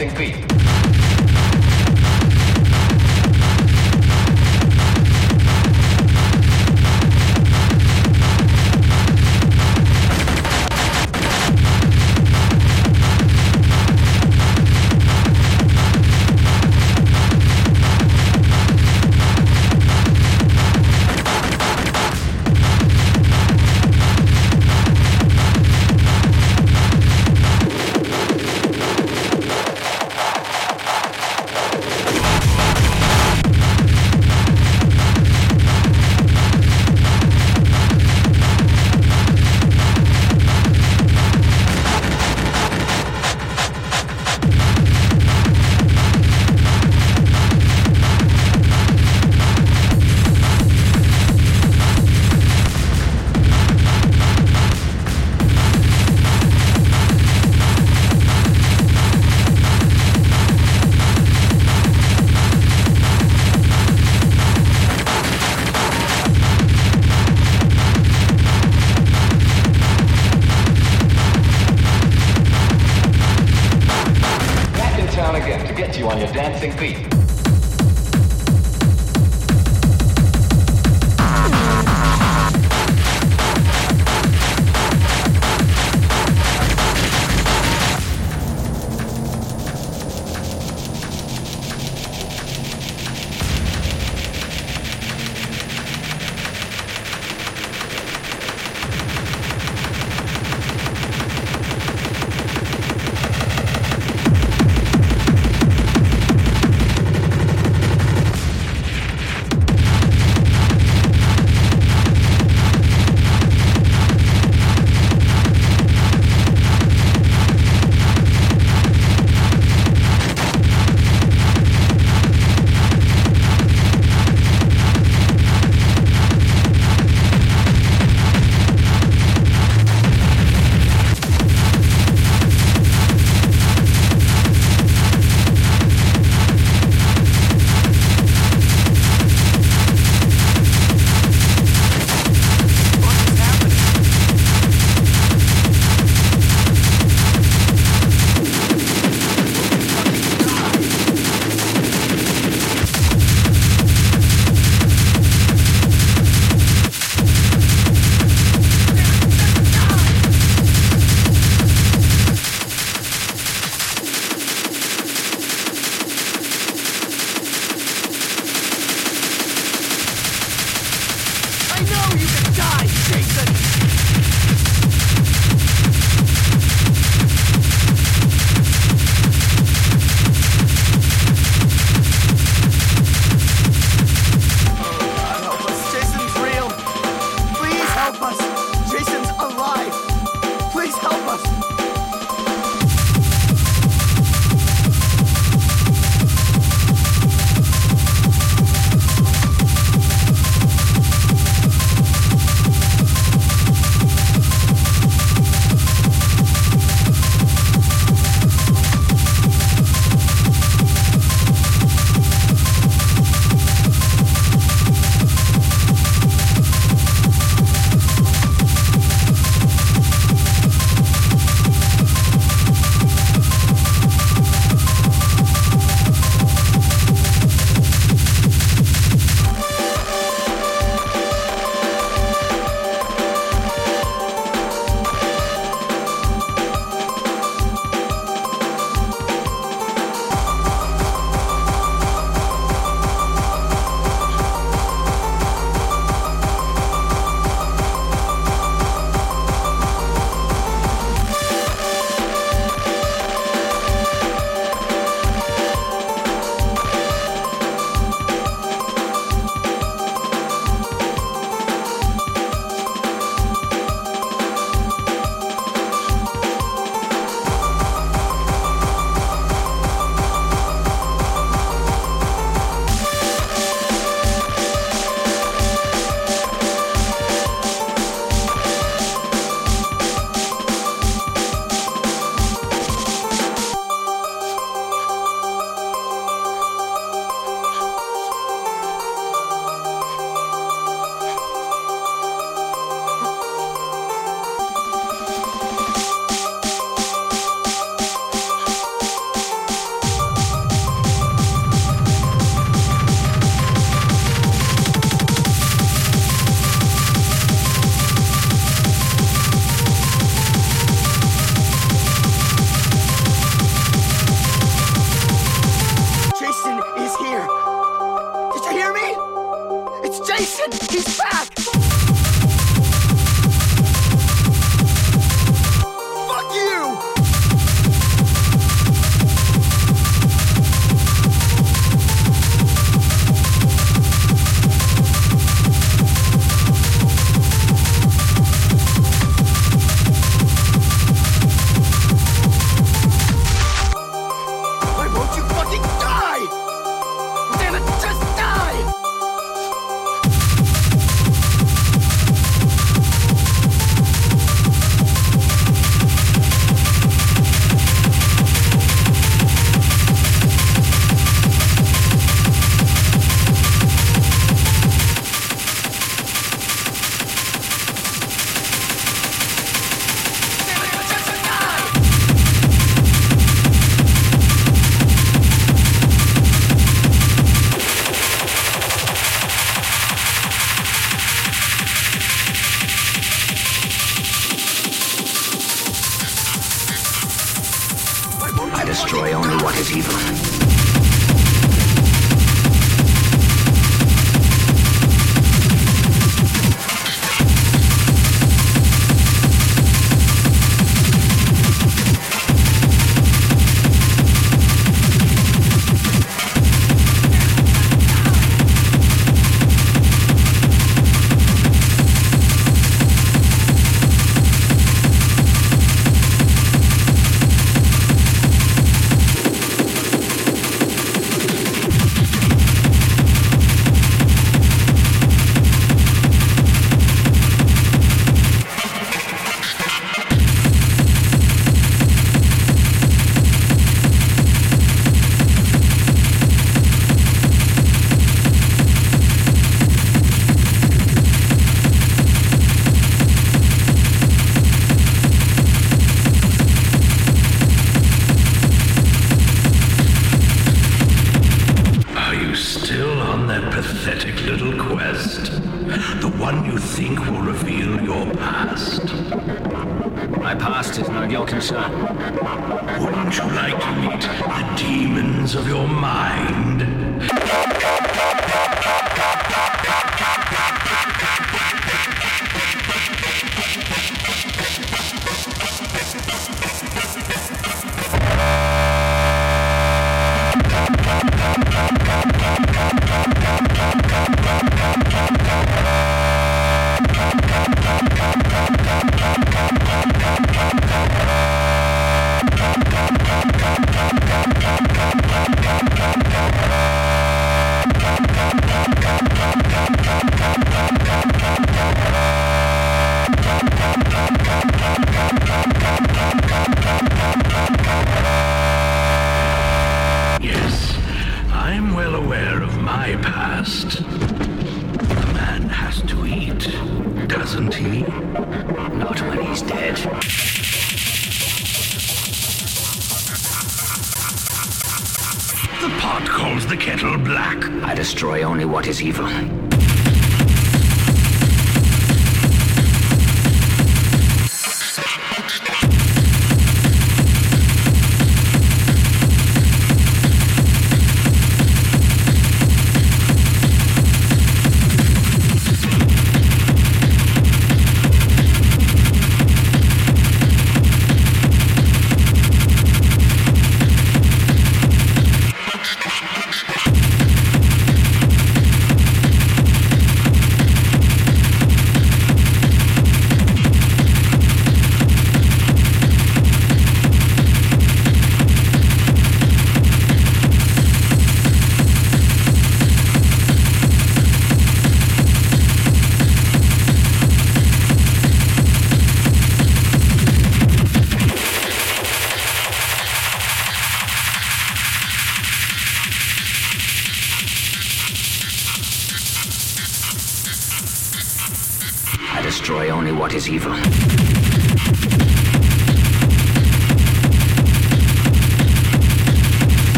on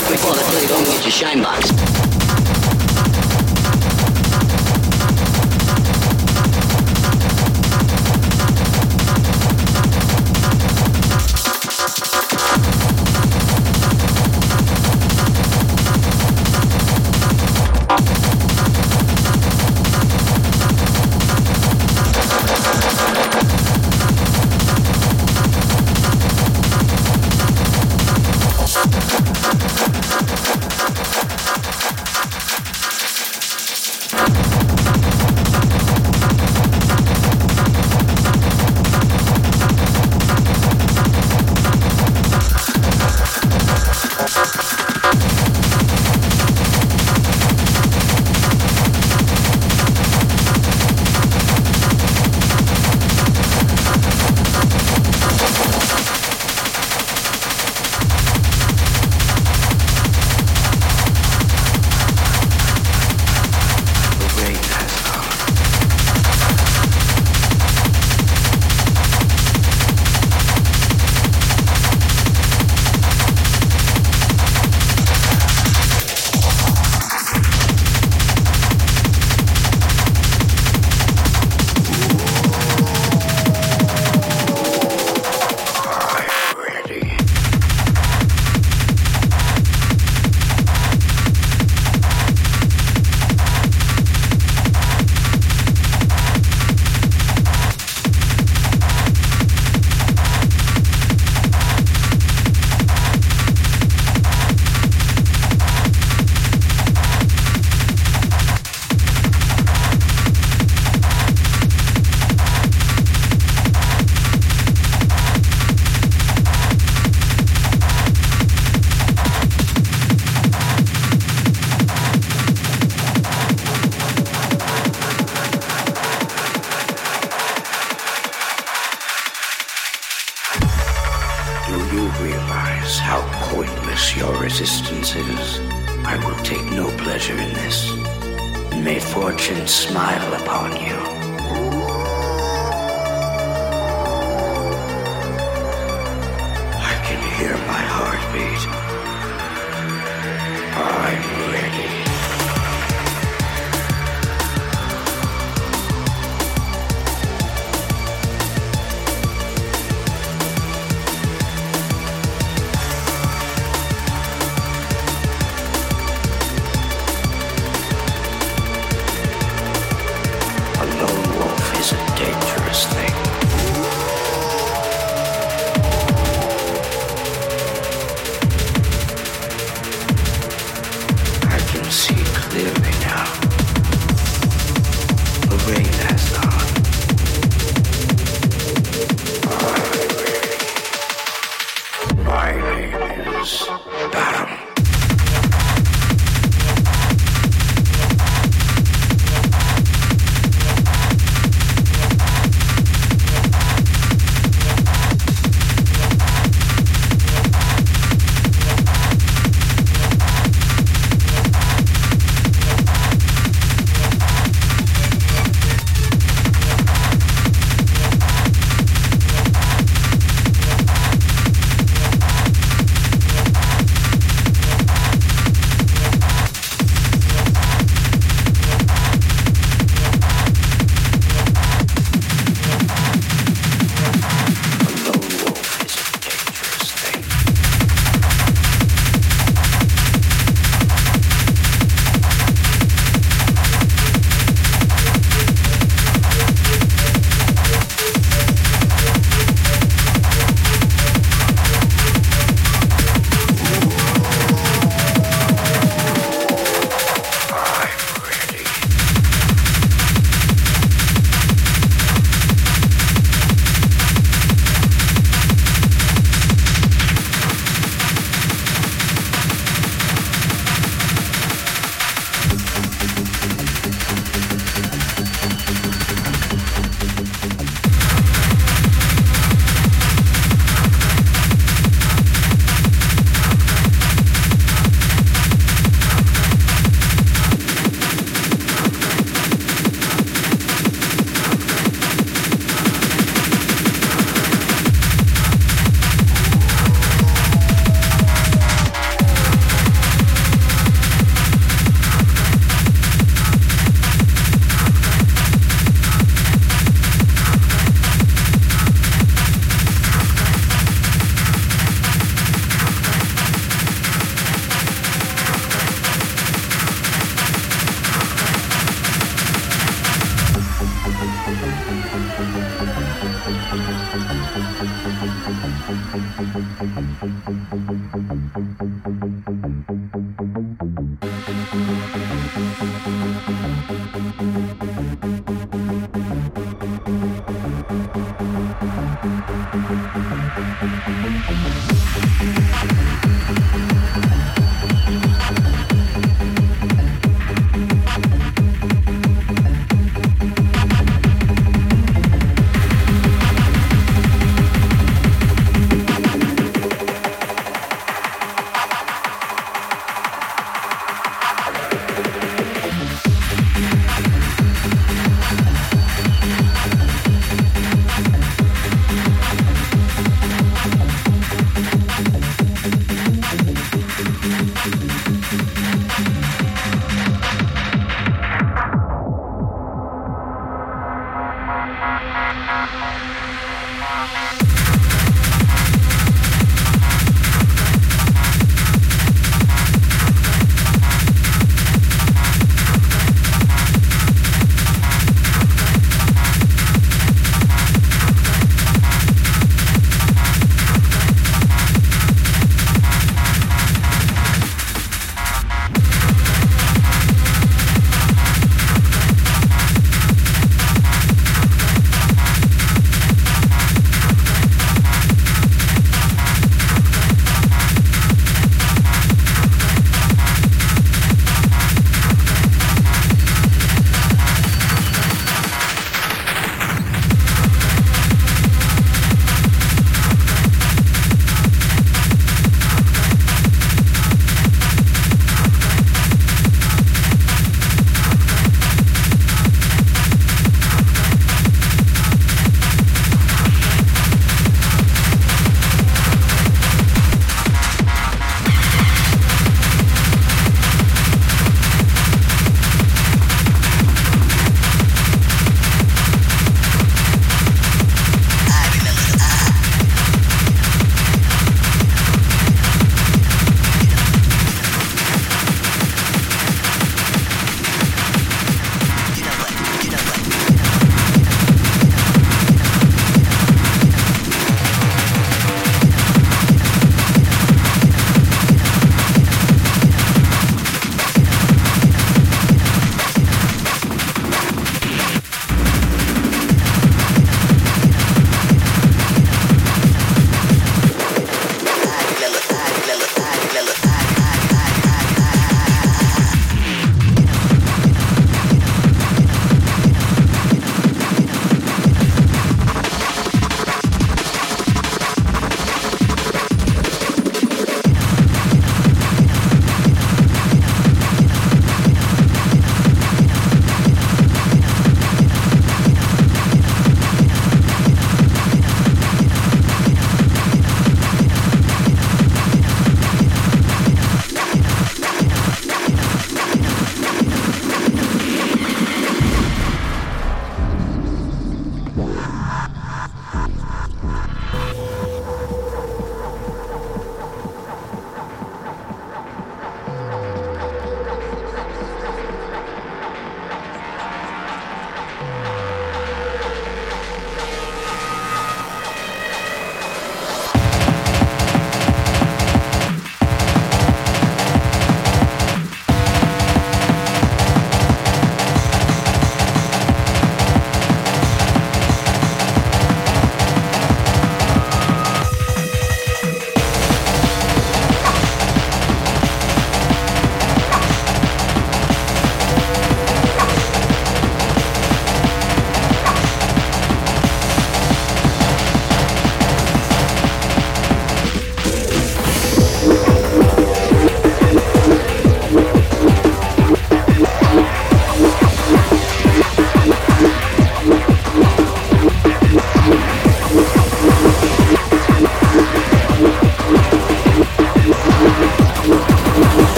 freak we call it get your shine box.